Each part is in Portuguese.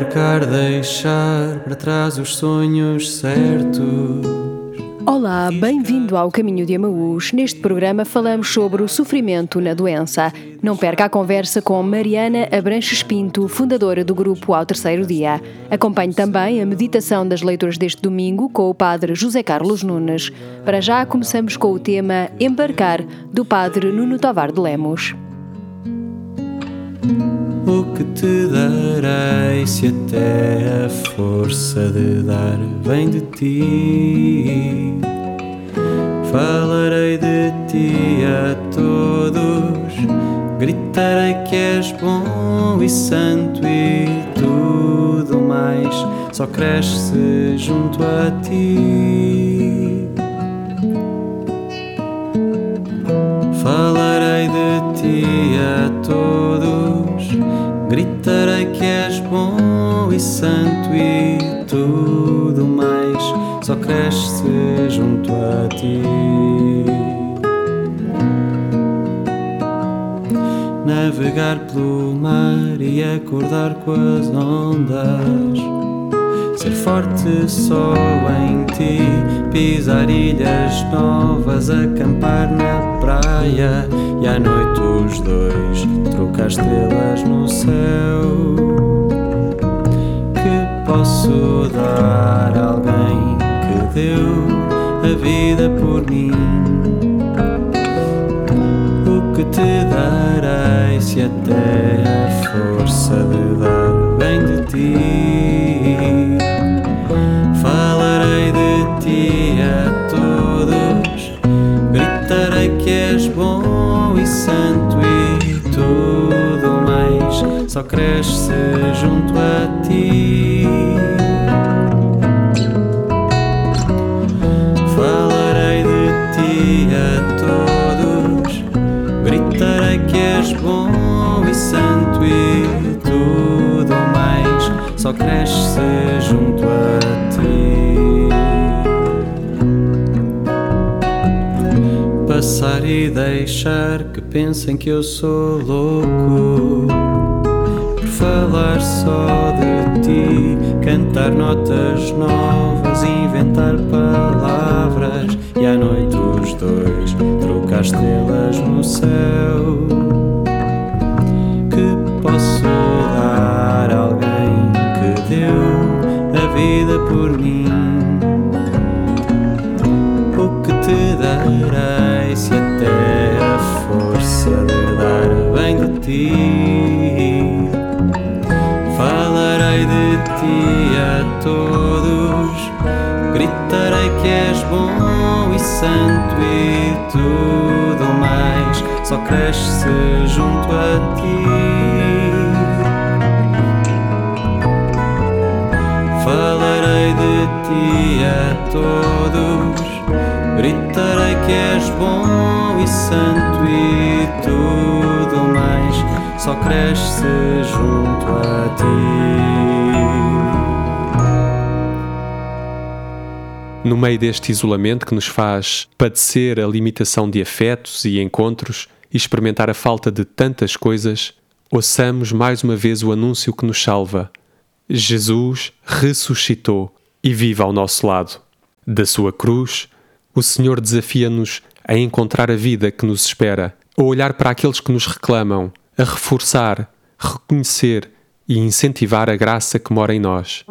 Embarcar, deixar para trás os sonhos certos. Olá, bem-vindo ao Caminho de Amaús. Neste programa falamos sobre o sofrimento na doença. Não perca a conversa com Mariana Abranches Pinto, fundadora do grupo Ao Terceiro Dia. Acompanhe também a meditação das leituras deste domingo com o padre José Carlos Nunes. Para já começamos com o tema Embarcar, do padre Nuno Tovar de Lemos. O que te darei se até a força de dar vem de ti? Falarei de ti a todos, gritarei que és bom e santo e tudo mais só cresce junto a ti. Falarei de ti a todos, gritarei que és bom santo e tudo mais só cresce junto a ti. Navegar pelo mar e acordar com as ondas. Ser forte só em ti, pisar ilhas novas, acampar na praia e à noite os dois trocar estrelas no céu. Posso dar a alguém que deu a vida por mim? O que te darei se até a força de dar vem de ti? Falarei de ti a todos, gritarei que és bom e santo e tudo mais só cresce junto a ti. Cresce junto a ti. Passar e deixar que pensem que eu sou louco por falar só de ti, cantar notas novas, inventar palavras e à noite os dois trocar estrelas no céu. Vida por mim? O que te darei se até a força de dar vem de ti? Falarei de ti a todos, gritarei que és bom e santo e tudo mais só cresce junto a ti. Ti a todos, gritarei que és bom e santo e tudo mais só cresce junto a ti. No meio deste isolamento que nos faz padecer a limitação de afetos e encontros e experimentar a falta de tantas coisas, ouçamos mais uma vez o anúncio que nos salva. Jesus ressuscitou e vive ao nosso lado. Da sua cruz, o Senhor desafia-nos a encontrar a vida que nos espera, a olhar para aqueles que nos reclamam, a reforçar, reconhecer e incentivar a graça que mora em nós.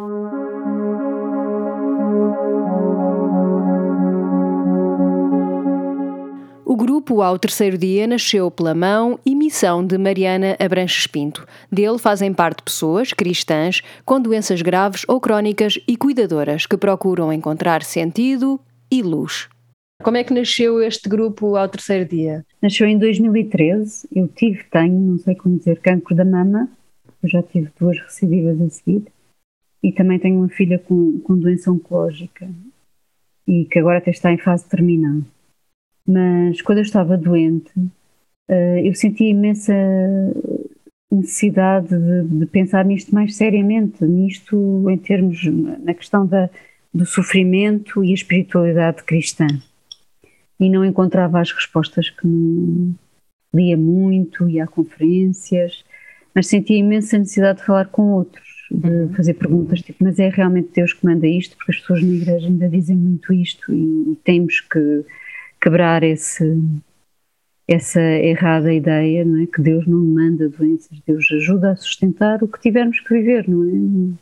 Grupo Ao Terceiro Dia nasceu pela mão e missão de Mariana Abranches Pinto. Dele fazem parte pessoas cristãs com doenças graves ou crónicas e cuidadoras que procuram encontrar sentido e luz. Como é que nasceu este grupo Ao Terceiro Dia? Nasceu em 2013. Eu tive, tenho, não sei como dizer, cancro da mama. Eu já tive duas recidivas a seguir. E também tenho uma filha com, com doença oncológica e que agora até está em fase terminal. Mas quando eu estava doente, uh, eu sentia imensa necessidade de, de, pensar nisto mais seriamente, nisto em termos, na questão da, do sofrimento e a espiritualidade cristã. E não encontrava as respostas que me lia muito, ia a conferências, mas sentia imensa necessidade de falar com outros, de uhum. fazer perguntas, tipo, mas é realmente Deus que manda isto? Porque as pessoas na igreja ainda dizem muito isto e, e temos que quebrar esse, essa errada ideia, não é? Que Deus não manda doenças, Deus ajuda a sustentar o que tivermos que viver, não é?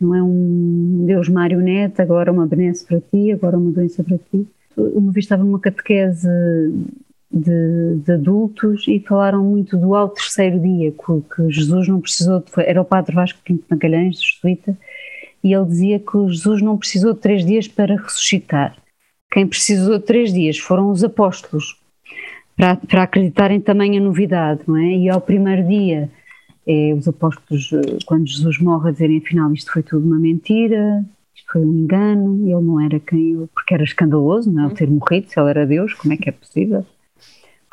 Não é um Deus marioneta, agora uma benesse para ti, agora uma doença para ti. Uma vez estava numa catequese de, de, adultos e falaram muito do ao terceiro dia, que, Jesus não precisou, de, era o padre Vasco Quinto Magalhães, jesuíta, e ele dizia que Jesus não precisou de três dias para ressuscitar. Quem precisou de três dias foram os apóstolos, para, para acreditarem também a novidade, não é? E ao primeiro dia, é, os apóstolos, quando Jesus morre, a dizerem afinal isto foi tudo uma mentira, isto foi um engano, ele não era quem ele, porque era escandaloso, não é? Ele ter morrido, se ele era Deus, como é que é possível?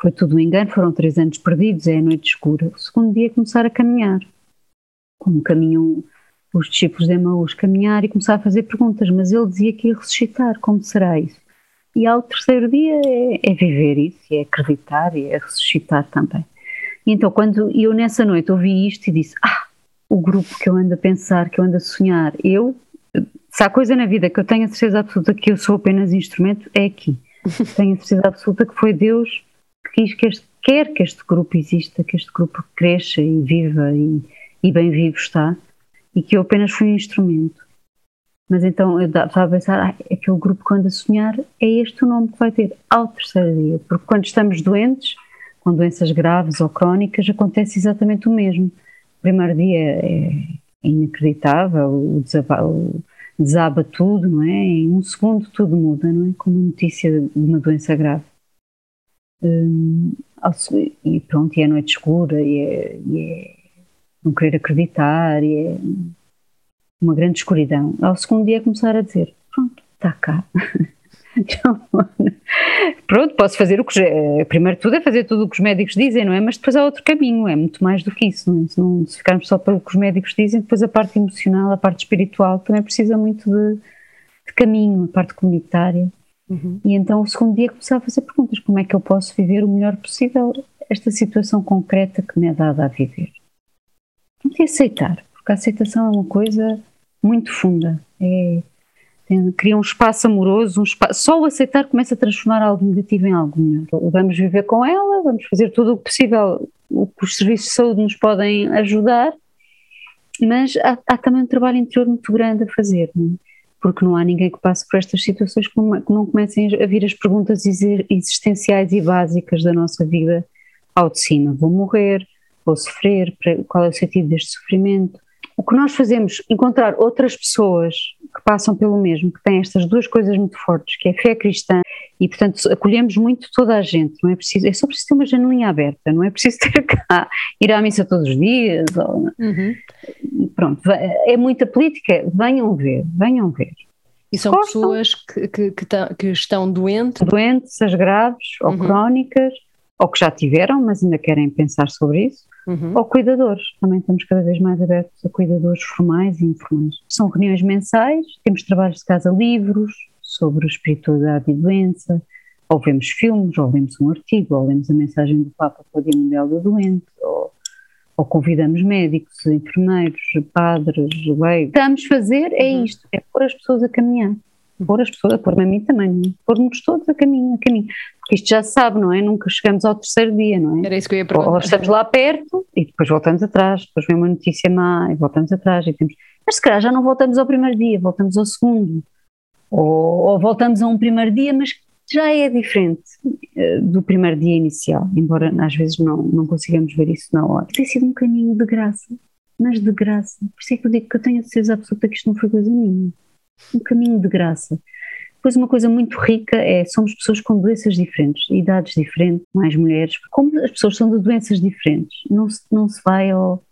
Foi tudo um engano, foram três anos perdidos, é a noite escura. O segundo dia começar a caminhar, como caminham os discípulos de Emaús, caminhar e começar a fazer perguntas, mas ele dizia que ia ressuscitar, como será isso? E ao terceiro dia é, é viver isso, é acreditar e é ressuscitar também. E então, quando eu nessa noite ouvi isto e disse: Ah, o grupo que eu ando a pensar, que eu ando a sonhar, eu, se há coisa na vida que eu tenho a certeza absoluta que eu sou apenas instrumento, é aqui. tenho a certeza absoluta que foi Deus que quis que este, quer que este grupo exista, que este grupo cresça e viva e, e bem vivo está, e que eu apenas fui um instrumento. Mas então eu estava a pensar, ah, aquele grupo que anda a sonhar, é este o nome que vai ter ao terceiro dia, porque quando estamos doentes, com doenças graves ou crónicas, acontece exatamente o mesmo. O primeiro dia é inacreditável, o desaba, o desaba tudo, não é? Em um segundo tudo muda, não é? Com uma notícia de uma doença grave. Hum, e pronto, e é noite escura, e é, e é não querer acreditar, e é uma grande escuridão. Ao segundo dia começar a dizer, pronto, está cá. Então, pronto, posso fazer o que. Primeiro de tudo é fazer tudo o que os médicos dizem, não é? Mas depois há outro caminho, é muito mais do que isso. Não é? Se, não, se ficarmos só pelo que os médicos dizem, depois a parte emocional, a parte espiritual também precisa muito de, de caminho, a parte comunitária. Uhum. E então o segundo dia começar a fazer perguntas: como é que eu posso viver o melhor possível esta situação concreta que me é dada a viver? E aceitar, porque a aceitação é uma coisa muito funda. É, tem, cria um espaço amoroso, um espaço, só o aceitar começa a transformar algo negativo em algo melhor. Vamos viver com ela, vamos fazer tudo o possível, o que os serviços de saúde nos podem ajudar, mas há, há também um trabalho interior muito grande a fazer, não é? porque não há ninguém que passe por estas situações que não, que não comecem a vir as perguntas existenciais e básicas da nossa vida ao de cima. Vou morrer, vou sofrer, qual é o sentido deste sofrimento? O que nós fazemos, encontrar outras pessoas que passam pelo mesmo, que têm estas duas coisas muito fortes, que é a fé cristã, e portanto acolhemos muito toda a gente, não é preciso, é só preciso ter uma janelinha aberta, não é preciso ter cá, ir à missa todos os dias, ou, uhum. pronto, é muita política, venham ver, venham ver. E são Gostam. pessoas que, que, que, que, estão doentes? Doentes, as graves ou uhum. crónicas, ou que já tiveram, mas ainda querem pensar sobre isso, uhum. ou cuidadores. Também estamos cada vez mais abertos a cuidadores formais e informais. São reuniões mensais, temos trabalhos de casa livros sobre espiritualidade e doença, ou vemos filmes, ou lemos um artigo, ou lemos a mensagem do Papa para o Dia Mundial da Doente, ou, ou convidamos médicos, enfermeiros, padres, leigos. O que estamos a fazer é uhum. isto, é pôr as pessoas a caminhar pôr as pessoas, pôr-me a mim também, pôr-nos todos a caminho, a caminho. Porque isto já se sabe, não é? Nunca chegamos ao terceiro dia, não é? Era isso que eu ia perguntar. Ou estamos lá perto e depois voltamos atrás, depois vem uma notícia má e voltamos atrás e temos. Mas se calhar já não voltamos ao primeiro dia, voltamos ao segundo. Ou, ou voltamos a um primeiro dia, mas já é diferente uh, do primeiro dia inicial, embora às vezes não, não consigamos ver isso na hora. Tem sido um caminho de graça, mas de graça. Por isso é que eu digo que eu tenho a certeza absoluta que isto não foi coisa minha um caminho de graça. Depois uma coisa muito rica é, somos pessoas com doenças diferentes, idades diferentes, mais mulheres, como as pessoas são de doenças diferentes, não se, não se vai ao,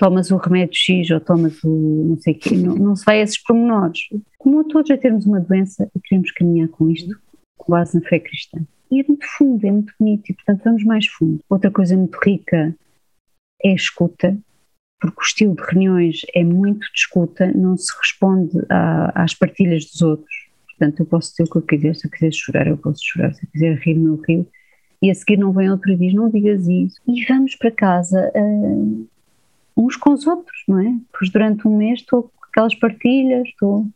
tomas o remédio X ou tomas o não sei quê, não, não se vai a esses pormenores. Como todos a termos uma doença e queremos caminhar com isto, com base na fé cristã. E é muito fundo, é muito bonito e portanto vamos mais fundo. Outra coisa muito rica é a escuta, porque o estilo de reuniões é muito de escuta, não se responde a, às partilhas dos outros. Portanto, eu posso dizer o que eu quiser, se eu quiser chorar, eu posso chorar, se eu quiser rir, eu rio. E a seguir não vem outro e diz, não digas isso. E vamos para casa uh, uns com os outros, não é? Pois durante um mês estou com aquelas partilhas, estou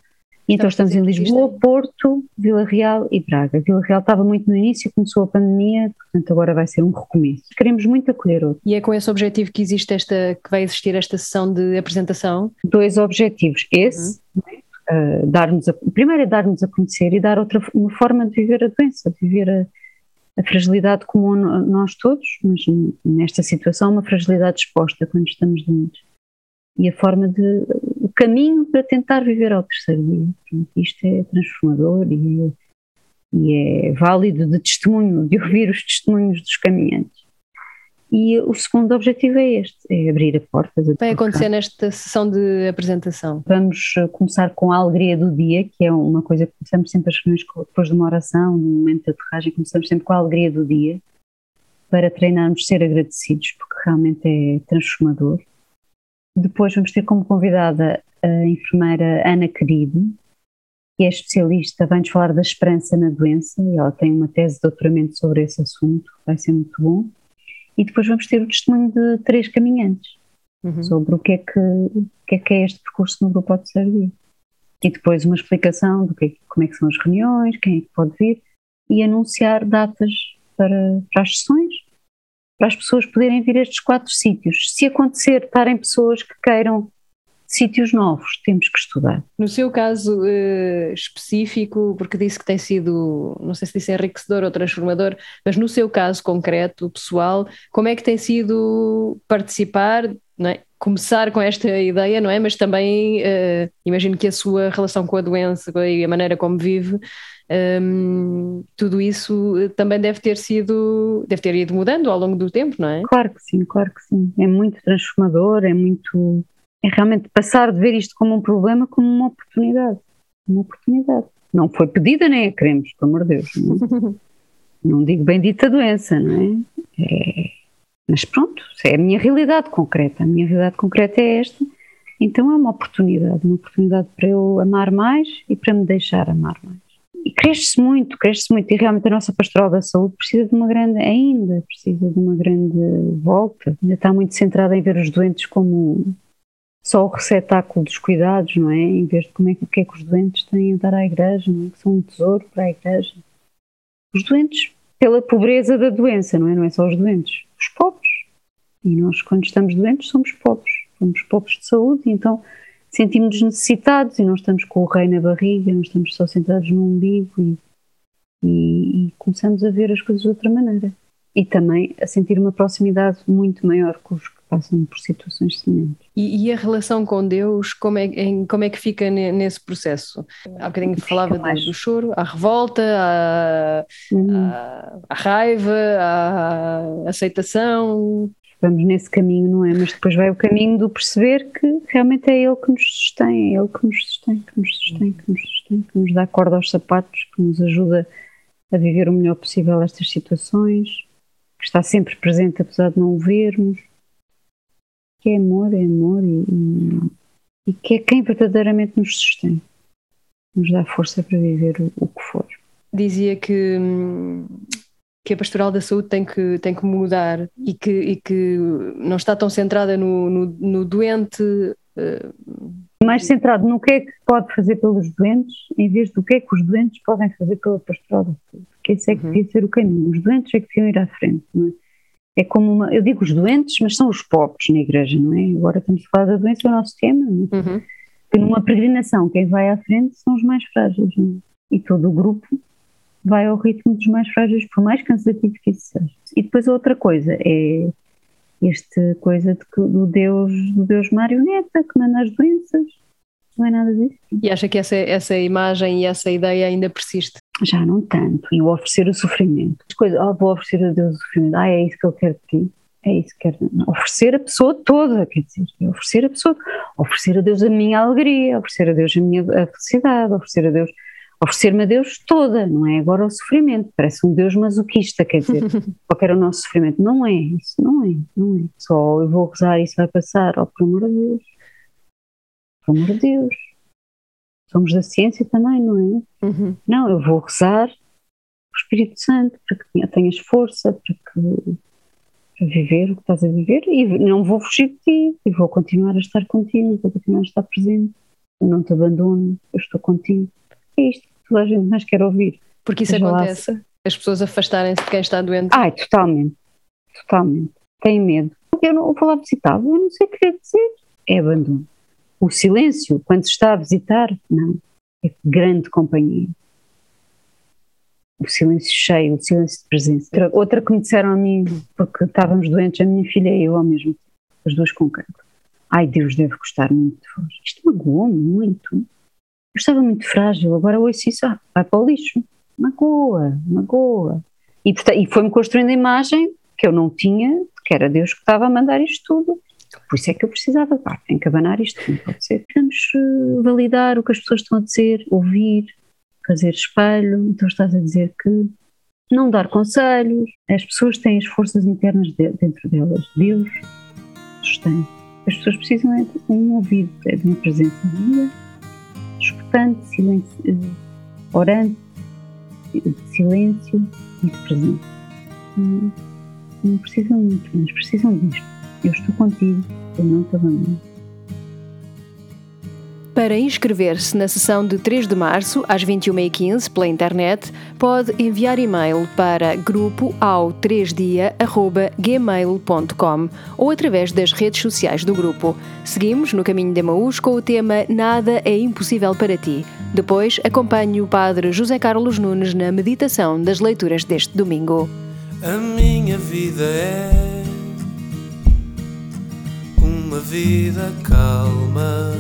então estamos em Lisboa, Porto, Vila Real e Braga. Vila Real estava muito no início, começou a pandemia, portanto agora vai ser um recomeço. Queremos muito acolher outros. E é com esse objetivo que existe esta, que vai existir esta sessão de apresentação? Dois objetivos. Esse, uhum. uh, dar-nos a, primeiro é dar-nos a conhecer e dar outra uma forma de viver a doença, de viver a, a fragilidade comum a nós todos, mas nesta situação uma fragilidade exposta quando estamos doentes e a forma de o caminho para tentar viver ao terceiro dia. isto é transformador e, e, é válido de testemunho, de ouvir os testemunhos dos caminhantes. E o segundo objetivo é este, é abrir a porta. Vai acontecer nesta sessão de apresentação? Vamos eh, começar com a alegria do dia, que é uma coisa que começamos sempre as reuniões depois de uma oração, no momento da aterragem, começamos sempre com a alegria do dia, para treinarmos ser agradecidos, porque realmente é transformador depois vamos ter como convidada a enfermeira Ana Querido, que é especialista, vai-nos falar da esperança na doença, e ela tem uma tese de doutoramento sobre esse assunto, vai ser muito bom. E depois vamos ter o testemunho de três caminhantes, uhum. sobre o que, é que, o que é que é este percurso no grupo de servir. E depois uma explicação do que, é como é que são as reuniões, quem é que pode vir, e anunciar datas para, para as sessões para as pessoas poderem vir a estes quatro sítios. Se acontecer estarem pessoas que queiram sítios novos, temos que estudar. No seu caso uh, específico, porque disse que tem sido, não sei se disse enriquecedor ou transformador, mas no seu caso concreto, pessoal, como é que tem sido participar, não é? Começar com esta ideia, não é? Mas também uh, imagino que a sua relação com a doença e a maneira como vive um, tudo isso eh, também deve ter sido, deve ter ido mudando ao longo do tempo, não é? Claro que sim, claro que sim. É muito transformador, é muito. É realmente passar de ver isto como um problema como uma oportunidade. Uma oportunidade. Não foi pedida nem a queremos, pelo amor de Deus. Não, não digo bendita doença, não é? é? Mas pronto, é a minha realidade concreta. A minha realidade concreta é esta. Então é uma oportunidade, uma oportunidade para eu amar mais e para me deixar amar mais e cresce muito, cresce muito, e realmente a nossa pastoral da saúde precisa de uma grande, ainda precisa de uma grande volta, ainda está muito centrada em ver os doentes como só o receptáculo dos cuidados, não é? Em vez de como é, o que é que os doentes têm a dar à igreja, não é? Que são um tesouro para a igreja. Os doentes, pela pobreza da doença, não é? Não é só os doentes, pobres. E nós, quando estamos doentes, somos pobres. Somos pobres de saúde, então sentimos-nos necessitados e não estamos com o rei na barriga, não estamos só sentados no umbigo e, e, e, começamos a ver as coisas de outra maneira. E também a sentir uma proximidade muito maior com os passam por situações semelhantes. E, e a relação com Deus, como é, em, como é que fica nesse processo? Há bocadinho falava do, do, choro, a revolta, a, a raiva, a aceitação vamos nesse caminho, não é? Mas depois vai o caminho do perceber que realmente é Ele que nos sustém, é Ele que nos sustém, que nos sustém, que nos sustém, que nos dá corda aos sapatos, que nos ajuda a viver o melhor possível estas situações, que está sempre presente apesar de não o vermos, que é amor, é amor e, e, que é quem verdadeiramente nos sustém, nos dá força para viver o, o que for. Dizia que que a pastoral da saúde tem que, tem que mudar e que, e que não está tão centrada no, no, no doente. Uh... Mais centrado no que é que pode fazer pelos doentes, em vez do que é que os doentes podem fazer pela pastoral da saúde. Porque esse é que uhum. devia ser o caminho. Os doentes é que deviam ir à frente, não é? É como uma, eu digo os doentes, mas são os pobres na igreja, não é? Agora estamos a falar da doença, é o nosso tema, não é? Uhum. numa peregrinação, quem vai à frente são os mais frágeis, não é? E todo o grupo vai ao ritmo dos mais frágeis, por mais cansativo que isso seja. E depois outra coisa é esta coisa de que, do Deus do Deus marioneta que manda as doenças. Não é nada disso. E acha que essa, essa imagem e essa ideia ainda persiste? Já não tanto. E o oferecer o sofrimento. As coisas, oh, vou oferecer a Deus o sofrimento. Ah, é isso que eu quero de ti. É isso que quero. Oferecer a pessoa toda, quer dizer, é oferecer a pessoa, oferecer a Deus a minha alegria, oferecer a Deus a minha a felicidade, oferecer a Deus oferecer-me a Deus toda, não é agora o sofrimento, parece um Deus masoquista, quer dizer, qual era o nosso sofrimento? Não é, isso não é, não é. Só eu vou rezar e isso vai passar, oh, por amor de Deus, por amor de Deus. Somos da ciência também, não é? Uhum. Não, eu vou rezar o Espírito Santo para que tenhas força, para que para viver o que estás a viver e não vou fugir de ti e vou continuar a estar contigo, vou continuar a estar presente. Eu não te abandono, eu estou contigo. É isto que toda a gente mais quer ouvir. Porque isso lá acontece. As pessoas afastarem-se de quem está doente. Ai, totalmente. Totalmente. Têm medo. Eu não vou lá visitar, eu não sei o que quer dizer. É abandono. O silêncio, quando se está a visitar, não. É grande companhia. O silêncio cheio, o silêncio de presença. Outra, outra que me disseram a mim, porque estávamos doentes, a minha filha e eu ao mesmo tempo, as duas com cancro. Ai, Deus deve gostar muito de vós. Isto magoou-me muito. Eu estava muito frágil, agora ouço isso, ah, vai para o lixo. Magoa, magoa. E, e foi-me construindo a imagem que eu não tinha, que era Deus que estava a mandar isto tudo. Por isso é que eu precisava, pá, tem que abanar isto, não pode ser. Vamos eh, validar o que as pessoas estão a dizer, ouvir, fazer espelho. Então estás a dizer que não dar conselhos. As pessoas têm as forças internas de- dentro delas. Deus sustém. As pessoas precisam é de um ouvido, é de uma presença amiga, escutante, silêncio, eh, orante, de silêncio e de presença. Não, não precisam muito, mas precisam disto. Eu estou contigo, eu não te abandono. Para inscrever-se na sessão de 3 de março, às 21h15, pela internet, pode enviar e-mail para grupo ao 3dia.gmail.com ou através das redes sociais do grupo. Seguimos no caminho de Emaús com o tema Nada é impossível para ti. Depois acompanhe o padre José Carlos Nunes na meditação das leituras deste domingo. A minha vida é uma vida calma.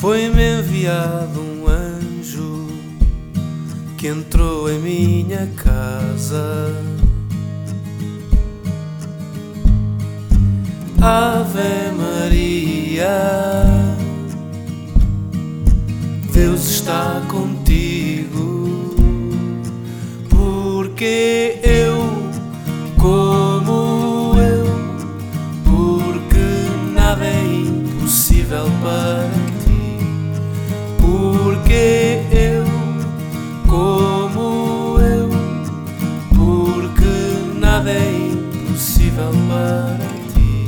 Foi-me enviado um anjo que entrou em minha casa. Ave Maria, Deus está contigo, porque eu, impossível para ti, porque eu, como eu, porque nada é impossível para ti.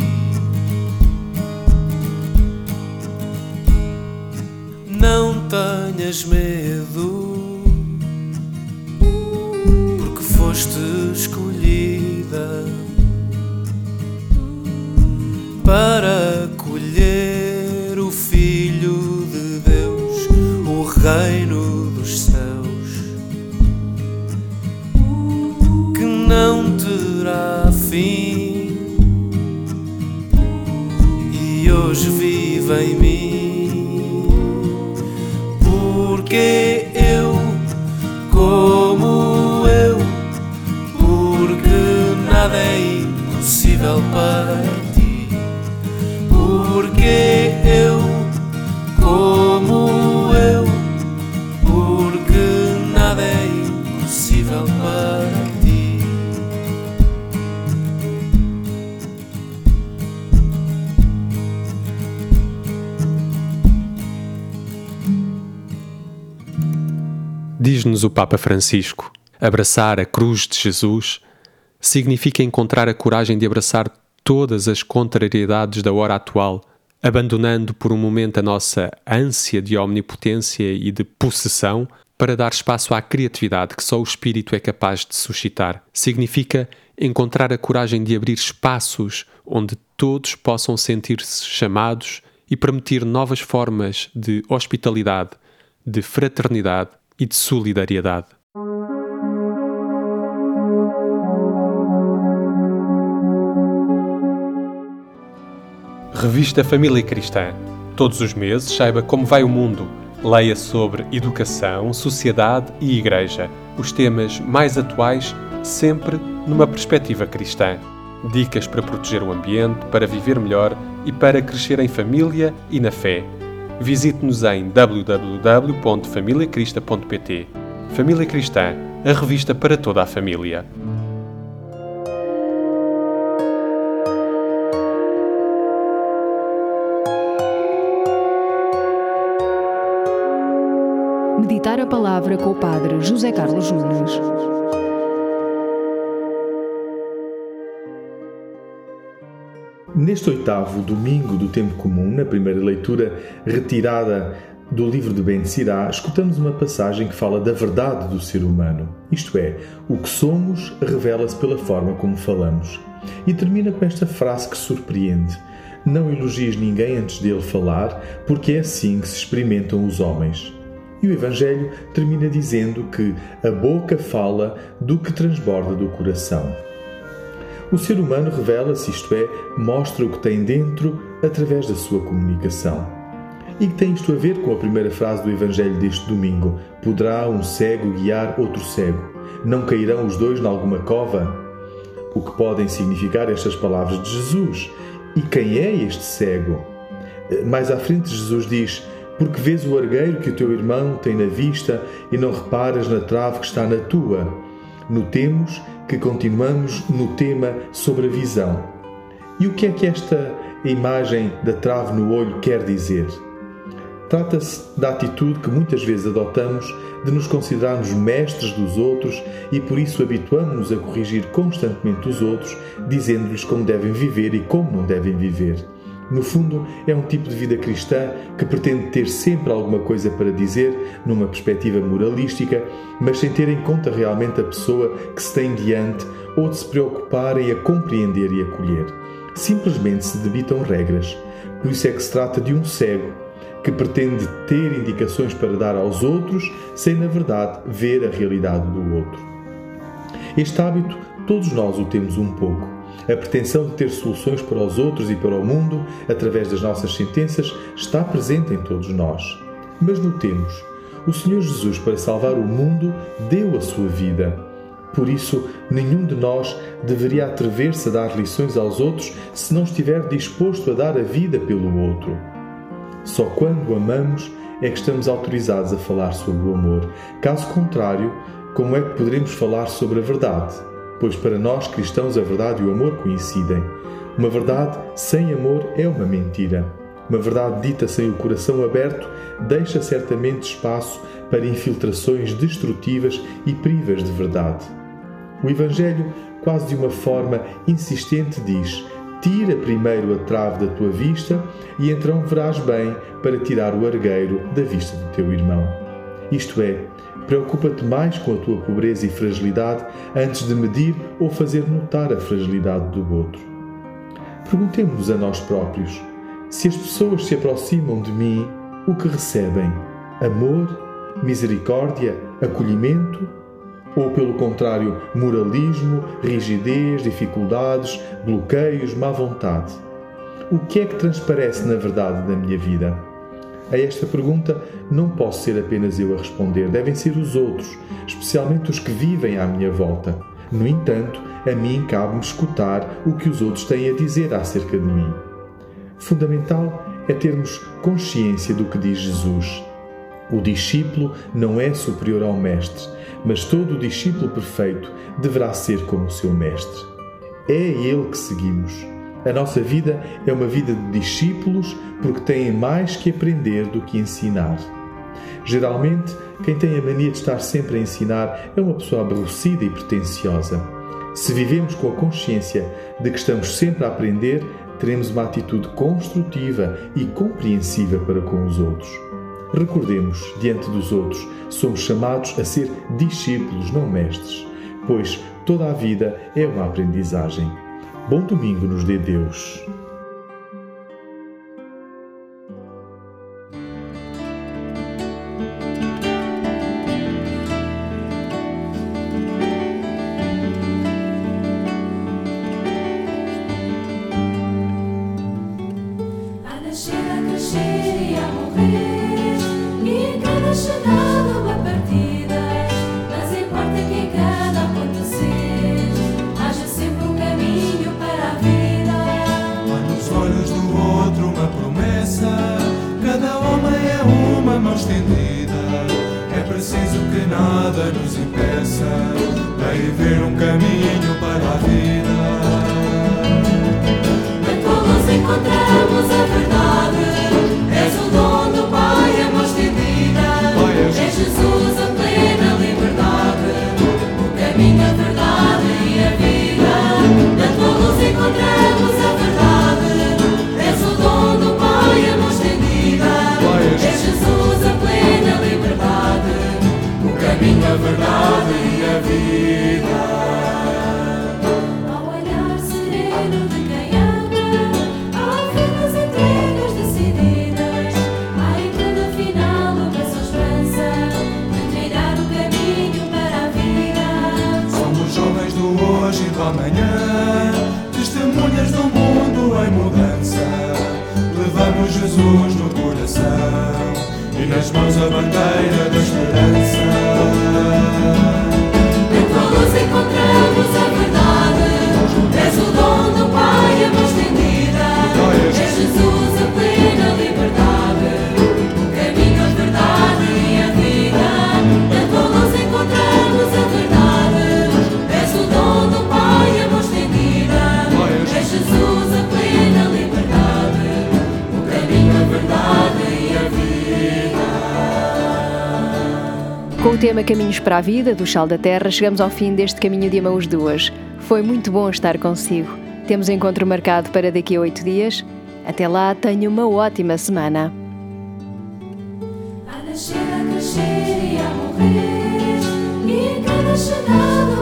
Não tenhas medo, porque foste escolhida vive em mim. Diz-nos o Papa Francisco: abraçar a cruz de Jesus significa encontrar a coragem de abraçar todas as contrariedades da hora atual, abandonando por um momento a nossa ânsia de omnipotência e de possessão para dar espaço à criatividade que só o Espírito é capaz de suscitar. Significa encontrar a coragem de abrir espaços onde todos possam sentir-se chamados e permitir novas formas de hospitalidade, de fraternidade e de solidariedade. Revista Família Cristã. Todos os meses saiba como vai o mundo. Leia sobre educação, sociedade e igreja, os temas mais atuais, sempre numa perspectiva cristã. Dicas para proteger o ambiente, para viver melhor e para crescer em família e na fé. Visite-nos em www.familiacrista.pt. Família Cristã, a revista para toda a família. Meditar a palavra com o padre José Carlos Nunes. Neste oitavo domingo do tempo comum, na primeira leitura retirada do livro de Ben Sirá, escutamos uma passagem que fala da verdade do ser humano. Isto é, o que somos revela-se pela forma como falamos. E termina com esta frase que surpreende: Não elogies ninguém antes dele falar, porque é assim que se experimentam os homens. E o Evangelho termina dizendo que a boca fala do que transborda do coração. O ser humano revela-se, isto é, mostra o que tem dentro através da sua comunicação. E que tem isto a ver com a primeira frase do Evangelho deste domingo: Poderá um cego guiar outro cego? Não cairão os dois nalguma cova? O que podem significar estas palavras de Jesus? E quem é este cego? Mais à frente, Jesus diz: Porque vês o argueiro que o teu irmão tem na vista e não reparas na trave que está na tua? Notemos que continuamos no tema sobre a visão. E o que é que esta imagem da trave no olho quer dizer? Trata-se da atitude que muitas vezes adotamos de nos considerarmos mestres dos outros e por isso habituamos-nos a corrigir constantemente os outros, dizendo-lhes como devem viver e como não devem viver. No fundo, é um tipo de vida cristã que pretende ter sempre alguma coisa para dizer, numa perspectiva moralística, mas sem ter em conta realmente a pessoa que se tem diante ou de se preocupar em a compreender e acolher. Simplesmente se debitam regras. Por isso é que se trata de um cego que pretende ter indicações para dar aos outros, sem na verdade ver a realidade do outro. Este hábito todos nós o temos um pouco a pretensão de ter soluções para os outros e para o mundo, através das nossas sentenças, está presente em todos nós. Mas notemos, o Senhor Jesus, para salvar o mundo, deu a sua vida. Por isso, nenhum de nós deveria atrever-se a dar lições aos outros se não estiver disposto a dar a vida pelo outro. Só quando amamos é que estamos autorizados a falar sobre o amor. Caso contrário, como é que poderemos falar sobre a verdade? Pois para nós cristãos a verdade e o amor coincidem. Uma verdade sem amor é uma mentira. Uma verdade dita sem o coração aberto deixa certamente espaço para infiltrações destrutivas e privas de verdade. O Evangelho, quase de uma forma insistente, diz: Tira primeiro a trave da tua vista e então verás bem para tirar o argueiro da vista do teu irmão. Isto é, Preocupa-te mais com a tua pobreza e fragilidade antes de medir ou fazer notar a fragilidade do outro. Perguntemos-nos a nós próprios: se as pessoas se aproximam de mim, o que recebem? Amor, misericórdia, acolhimento? Ou, pelo contrário, moralismo, rigidez, dificuldades, bloqueios, má vontade? O que é que transparece na verdade da minha vida? A esta pergunta não posso ser apenas eu a responder, devem ser os outros, especialmente os que vivem à minha volta. No entanto, a mim cabe-me escutar o que os outros têm a dizer acerca de mim. Fundamental é termos consciência do que diz Jesus. O discípulo não é superior ao mestre, mas todo discípulo perfeito deverá ser como o seu mestre. É ele que seguimos. A nossa vida é uma vida de discípulos porque têm mais que aprender do que ensinar. Geralmente, quem tem a mania de estar sempre a ensinar é uma pessoa aborrecida e pretensiosa. Se vivemos com a consciência de que estamos sempre a aprender, teremos uma atitude construtiva e compreensiva para com os outros. Recordemos, diante dos outros, somos chamados a ser discípulos, não mestres, pois toda a vida é uma aprendizagem. Bom domingo nos dê Deus. Caminhos para a Vida, do Chal da Terra, chegamos ao fim deste Caminho de Amaús Duas. Foi muito bom estar consigo. Temos encontro marcado para daqui a oito dias. Até lá, tenha uma ótima semana. A nascer, a crescer e a morrer, e cada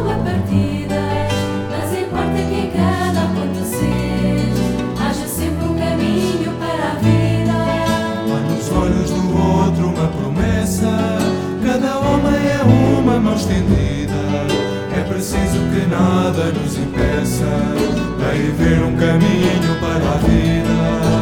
tua mão estendida. É preciso que nada nos impeça de ver um caminho para a vida.